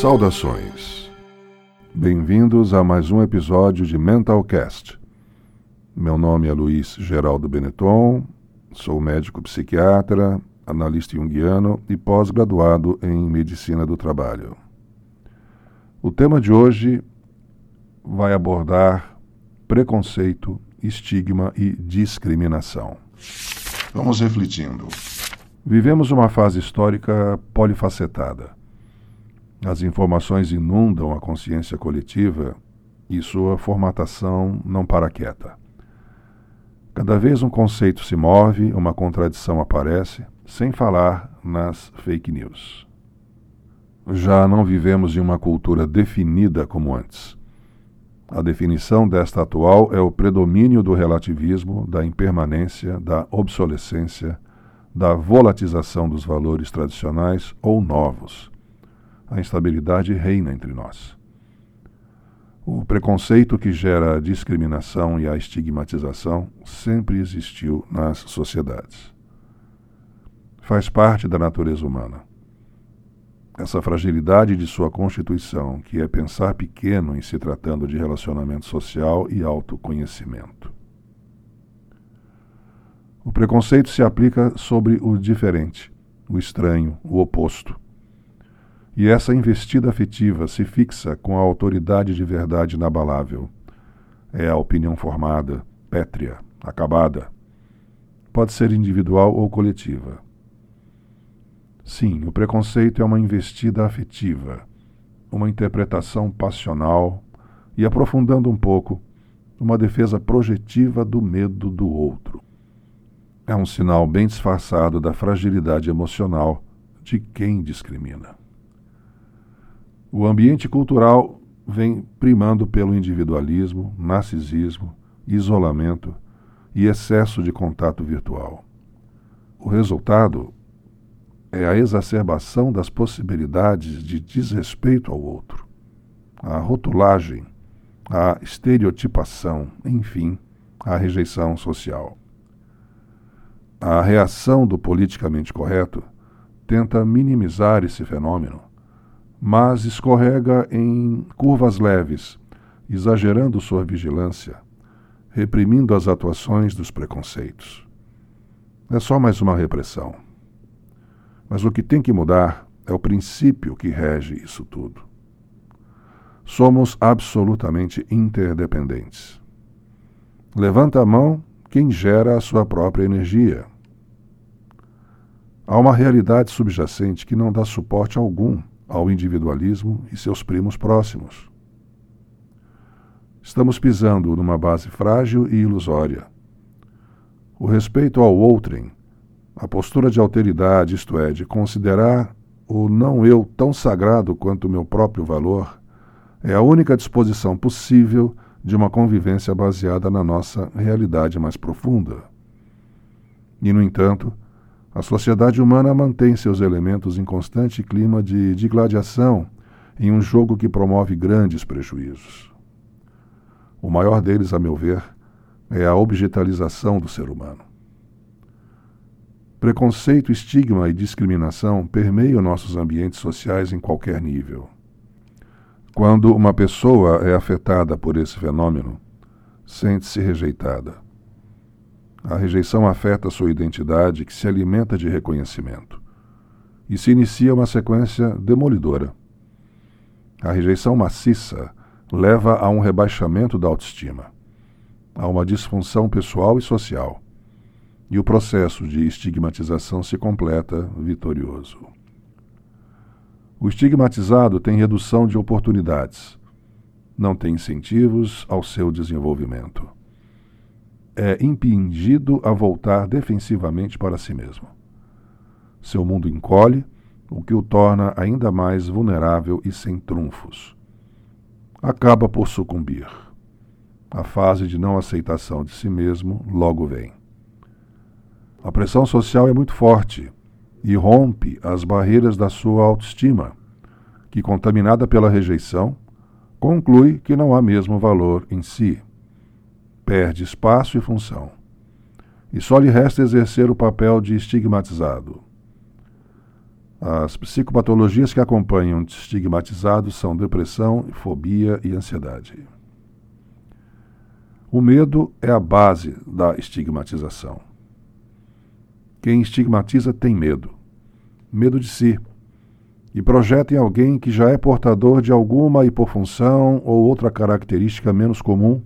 Saudações. Bem-vindos a mais um episódio de Mentalcast. Meu nome é Luiz Geraldo Benetton, sou médico psiquiatra, analista junguiano e pós-graduado em medicina do trabalho. O tema de hoje vai abordar preconceito, estigma e discriminação. Vamos refletindo. Vivemos uma fase histórica polifacetada. As informações inundam a consciência coletiva e sua formatação não para quieta. Cada vez um conceito se move, uma contradição aparece, sem falar nas fake news. Já não vivemos em uma cultura definida como antes. A definição desta atual é o predomínio do relativismo, da impermanência, da obsolescência, da volatização dos valores tradicionais ou novos. A instabilidade reina entre nós. O preconceito que gera a discriminação e a estigmatização sempre existiu nas sociedades. Faz parte da natureza humana. Essa fragilidade de sua constituição, que é pensar pequeno em se tratando de relacionamento social e autoconhecimento. O preconceito se aplica sobre o diferente, o estranho, o oposto. E essa investida afetiva se fixa com a autoridade de verdade inabalável. É a opinião formada, pétrea, acabada. Pode ser individual ou coletiva. Sim, o preconceito é uma investida afetiva, uma interpretação passional e, aprofundando um pouco, uma defesa projetiva do medo do outro é um sinal bem disfarçado da fragilidade emocional de quem discrimina. O ambiente cultural vem primando pelo individualismo, narcisismo, isolamento e excesso de contato virtual. O resultado é a exacerbação das possibilidades de desrespeito ao outro, a rotulagem, a estereotipação, enfim, a rejeição social. A reação do politicamente correto tenta minimizar esse fenômeno, mas escorrega em curvas leves, exagerando sua vigilância, reprimindo as atuações dos preconceitos. É só mais uma repressão. Mas o que tem que mudar é o princípio que rege isso tudo. Somos absolutamente interdependentes. Levanta a mão quem gera a sua própria energia. Há uma realidade subjacente que não dá suporte algum ao individualismo e seus primos próximos. Estamos pisando numa base frágil e ilusória. O respeito ao outrem, a postura de alteridade, isto é, de considerar o não eu tão sagrado quanto o meu próprio valor, é a única disposição possível de uma convivência baseada na nossa realidade mais profunda. E, no entanto, a sociedade humana mantém seus elementos em constante clima de digladiação em um jogo que promove grandes prejuízos. O maior deles, a meu ver, é a objetalização do ser humano. Preconceito, estigma e discriminação permeiam nossos ambientes sociais em qualquer nível. Quando uma pessoa é afetada por esse fenômeno, sente-se rejeitada. A rejeição afeta sua identidade, que se alimenta de reconhecimento. E se inicia uma sequência demolidora. A rejeição maciça leva a um rebaixamento da autoestima, a uma disfunção pessoal e social. E o processo de estigmatização se completa vitorioso. O estigmatizado tem redução de oportunidades, não tem incentivos ao seu desenvolvimento. É impingido a voltar defensivamente para si mesmo. Seu mundo encolhe, o que o torna ainda mais vulnerável e sem trunfos. Acaba por sucumbir. A fase de não aceitação de si mesmo logo vem. A pressão social é muito forte e rompe as barreiras da sua autoestima, que, contaminada pela rejeição, conclui que não há mesmo valor em si. Perde espaço e função. E só lhe resta exercer o papel de estigmatizado. As psicopatologias que acompanham estigmatizados são depressão, fobia e ansiedade. O medo é a base da estigmatização. Quem estigmatiza tem medo. Medo de si. E projeta em alguém que já é portador de alguma hipofunção ou outra característica menos comum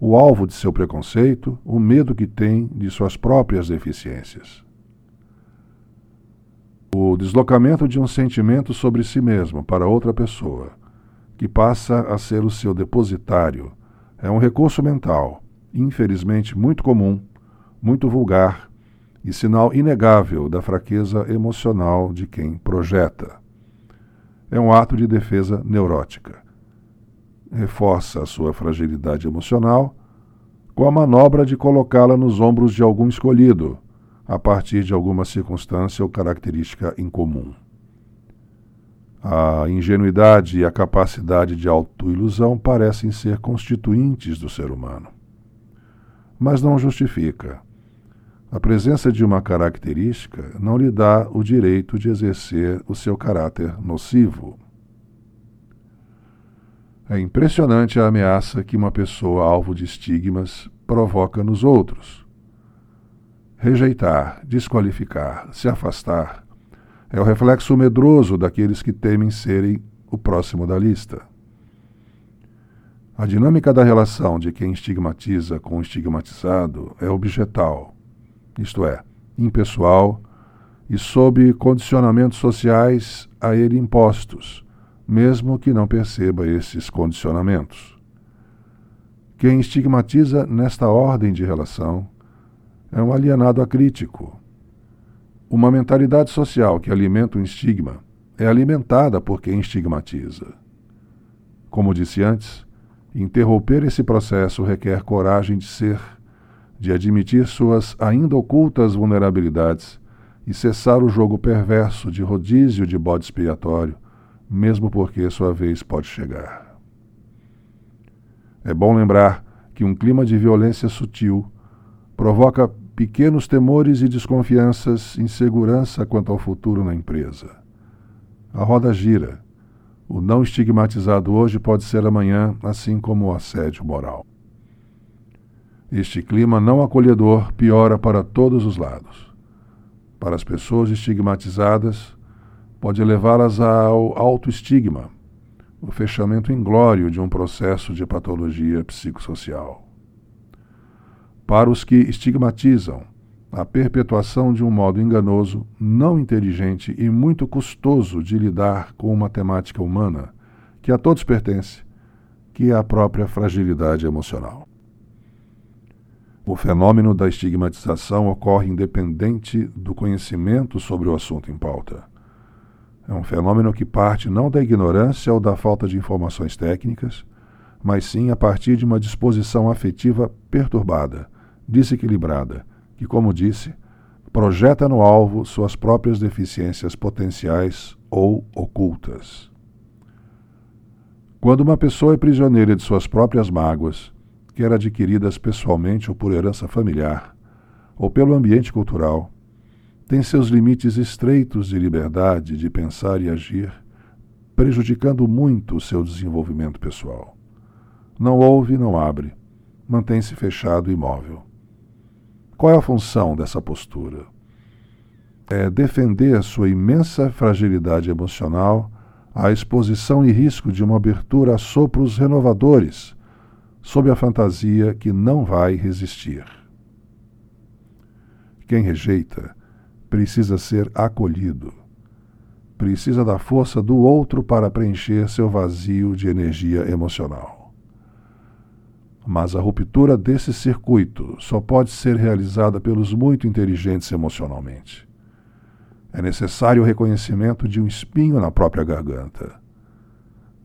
o alvo de seu preconceito, o medo que tem de suas próprias deficiências. O deslocamento de um sentimento sobre si mesmo para outra pessoa, que passa a ser o seu depositário, é um recurso mental, infelizmente muito comum, muito vulgar e sinal inegável da fraqueza emocional de quem projeta. É um ato de defesa neurótica reforça a sua fragilidade emocional com a manobra de colocá-la nos ombros de algum escolhido, a partir de alguma circunstância ou característica incomum. A ingenuidade e a capacidade de autoilusão parecem ser constituintes do ser humano. Mas não justifica. A presença de uma característica não lhe dá o direito de exercer o seu caráter nocivo. É impressionante a ameaça que uma pessoa alvo de estigmas provoca nos outros. Rejeitar, desqualificar, se afastar é o reflexo medroso daqueles que temem serem o próximo da lista. A dinâmica da relação de quem estigmatiza com o estigmatizado é objetal, isto é, impessoal e sob condicionamentos sociais a ele impostos mesmo que não perceba esses condicionamentos. Quem estigmatiza nesta ordem de relação é um alienado acrítico. Uma mentalidade social que alimenta um estigma é alimentada por quem estigmatiza. Como disse antes, interromper esse processo requer coragem de ser, de admitir suas ainda ocultas vulnerabilidades e cessar o jogo perverso de rodízio de bode expiatório mesmo porque sua vez pode chegar. É bom lembrar que um clima de violência sutil provoca pequenos temores e desconfianças, insegurança quanto ao futuro na empresa. A roda gira. O não estigmatizado hoje pode ser amanhã, assim como o assédio moral. Este clima não acolhedor piora para todos os lados. Para as pessoas estigmatizadas, pode levá-las ao autoestigma, o fechamento inglório de um processo de patologia psicossocial. Para os que estigmatizam, a perpetuação de um modo enganoso, não inteligente e muito custoso de lidar com uma temática humana que a todos pertence, que é a própria fragilidade emocional. O fenômeno da estigmatização ocorre independente do conhecimento sobre o assunto em pauta. É um fenômeno que parte não da ignorância ou da falta de informações técnicas, mas sim a partir de uma disposição afetiva perturbada, desequilibrada, que, como disse, projeta no alvo suas próprias deficiências potenciais ou ocultas. Quando uma pessoa é prisioneira de suas próprias mágoas, quer adquiridas pessoalmente ou por herança familiar, ou pelo ambiente cultural, tem seus limites estreitos de liberdade de pensar e agir, prejudicando muito o seu desenvolvimento pessoal. Não ouve não abre, mantém-se fechado e imóvel. Qual é a função dessa postura? É defender a sua imensa fragilidade emocional à exposição e risco de uma abertura a sopros renovadores, sob a fantasia que não vai resistir. Quem rejeita, precisa ser acolhido. Precisa da força do outro para preencher seu vazio de energia emocional. Mas a ruptura desse circuito só pode ser realizada pelos muito inteligentes emocionalmente. É necessário o reconhecimento de um espinho na própria garganta.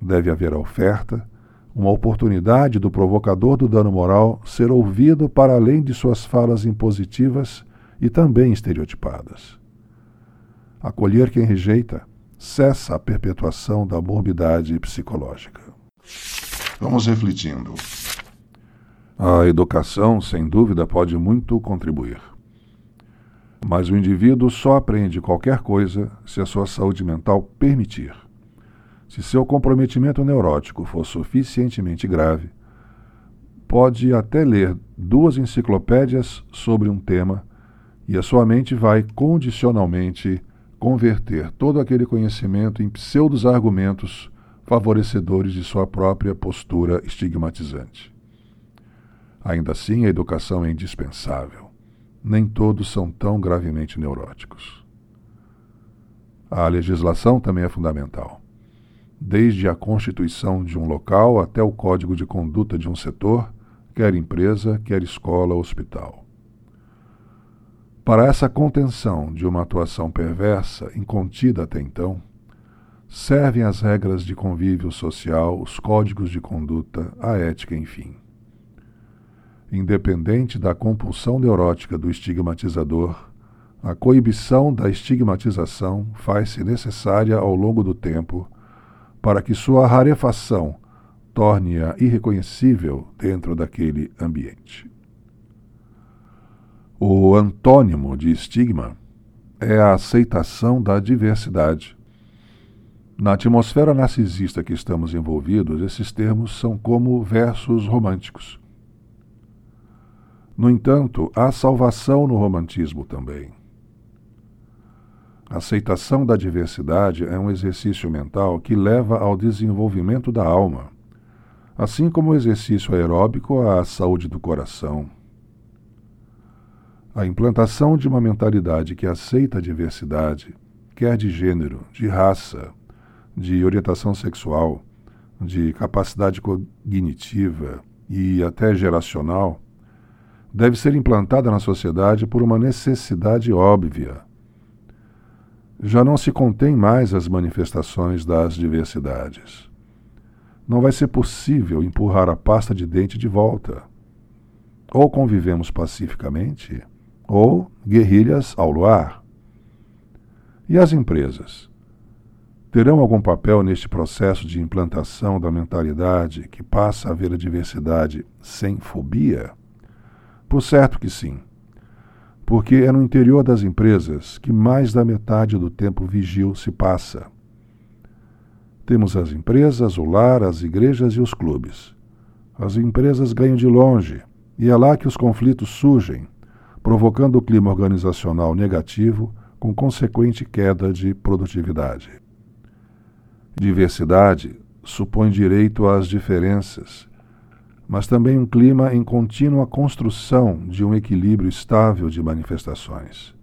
Deve haver a oferta, uma oportunidade do provocador do dano moral ser ouvido para além de suas falas impositivas e também estereotipadas. Acolher quem rejeita cessa a perpetuação da morbidade psicológica. Vamos refletindo. A educação, sem dúvida, pode muito contribuir. Mas o indivíduo só aprende qualquer coisa se a sua saúde mental permitir. Se seu comprometimento neurótico for suficientemente grave, pode até ler duas enciclopédias sobre um tema e a sua mente vai condicionalmente converter todo aquele conhecimento em pseudos argumentos favorecedores de sua própria postura estigmatizante. Ainda assim, a educação é indispensável. Nem todos são tão gravemente neuróticos. A legislação também é fundamental. Desde a constituição de um local até o código de conduta de um setor, quer empresa, quer escola, hospital. Para essa contenção de uma atuação perversa, incontida até então, servem as regras de convívio social, os códigos de conduta, a ética, enfim. Independente da compulsão neurótica do estigmatizador, a coibição da estigmatização faz-se necessária ao longo do tempo para que sua rarefação torne-a irreconhecível dentro daquele ambiente. O antônimo de estigma é a aceitação da diversidade. Na atmosfera narcisista que estamos envolvidos, esses termos são como versos românticos. No entanto, há salvação no romantismo também. A aceitação da diversidade é um exercício mental que leva ao desenvolvimento da alma, assim como o exercício aeróbico à saúde do coração. A implantação de uma mentalidade que aceita a diversidade, quer de gênero, de raça, de orientação sexual, de capacidade cognitiva e até geracional, deve ser implantada na sociedade por uma necessidade óbvia. Já não se contém mais as manifestações das diversidades não vai ser possível empurrar a pasta de dente de volta. Ou convivemos pacificamente, ou guerrilhas ao luar. E as empresas? Terão algum papel neste processo de implantação da mentalidade que passa a ver a diversidade sem fobia? Por certo que sim. Porque é no interior das empresas que mais da metade do tempo vigil se passa. Temos as empresas, o lar, as igrejas e os clubes. As empresas ganham de longe, e é lá que os conflitos surgem, provocando o clima organizacional negativo, com consequente queda de produtividade. Diversidade supõe direito às diferenças, mas também um clima em contínua construção de um equilíbrio estável de manifestações,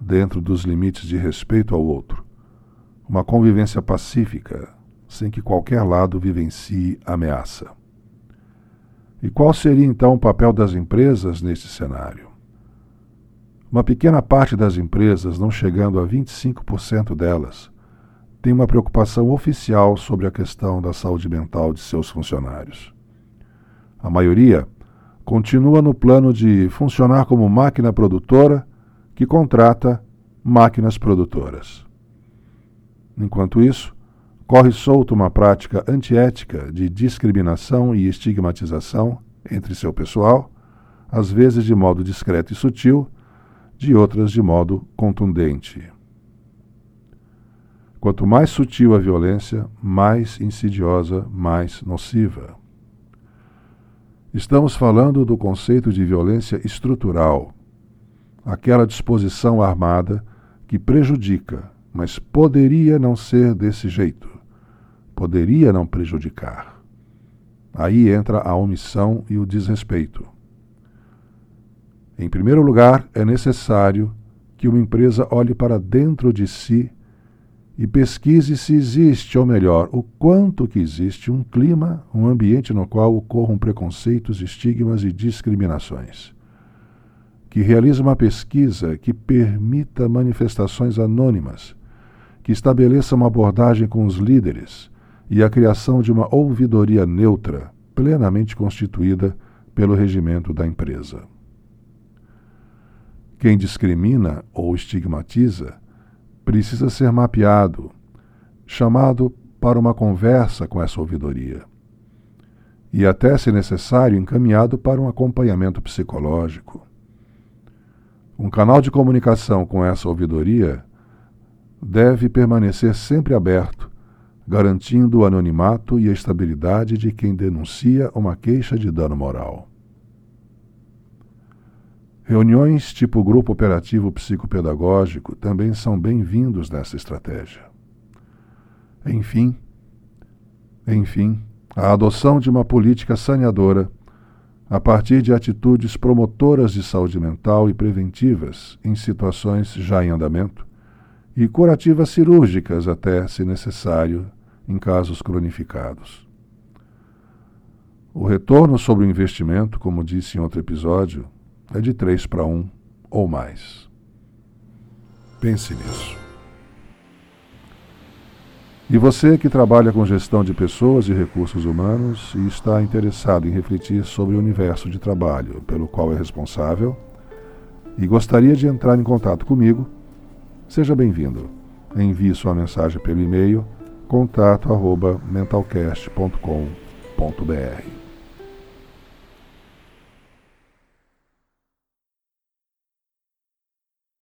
dentro dos limites de respeito ao outro uma convivência pacífica, sem que qualquer lado vivencie ameaça. E qual seria então o papel das empresas neste cenário? Uma pequena parte das empresas, não chegando a 25% delas, tem uma preocupação oficial sobre a questão da saúde mental de seus funcionários. A maioria continua no plano de funcionar como máquina produtora que contrata máquinas produtoras. Enquanto isso, corre solto uma prática antiética de discriminação e estigmatização entre seu pessoal, às vezes de modo discreto e sutil, de outras de modo contundente. Quanto mais sutil a violência, mais insidiosa, mais nociva. Estamos falando do conceito de violência estrutural, aquela disposição armada que prejudica, mas poderia não ser desse jeito. Poderia não prejudicar. Aí entra a omissão e o desrespeito. Em primeiro lugar, é necessário que uma empresa olhe para dentro de si e pesquise se existe, ou melhor, o quanto que existe um clima, um ambiente no qual ocorram preconceitos, estigmas e discriminações. Que realize uma pesquisa que permita manifestações anônimas que estabeleça uma abordagem com os líderes e a criação de uma ouvidoria neutra, plenamente constituída pelo regimento da empresa. Quem discrimina ou estigmatiza precisa ser mapeado, chamado para uma conversa com essa ouvidoria e, até se necessário, encaminhado para um acompanhamento psicológico. Um canal de comunicação com essa ouvidoria deve permanecer sempre aberto, garantindo o anonimato e a estabilidade de quem denuncia uma queixa de dano moral. Reuniões tipo grupo operativo psicopedagógico também são bem-vindos nessa estratégia. Enfim, enfim, a adoção de uma política saneadora a partir de atitudes promotoras de saúde mental e preventivas em situações já em andamento e curativas cirúrgicas até, se necessário, em casos cronificados. O retorno sobre o investimento, como disse em outro episódio, é de 3 para 1 ou mais. Pense nisso. E você que trabalha com gestão de pessoas e recursos humanos e está interessado em refletir sobre o universo de trabalho pelo qual é responsável e gostaria de entrar em contato comigo, seja bem-vindo. Envie sua mensagem pelo e-mail contato@mentalcast.com.br.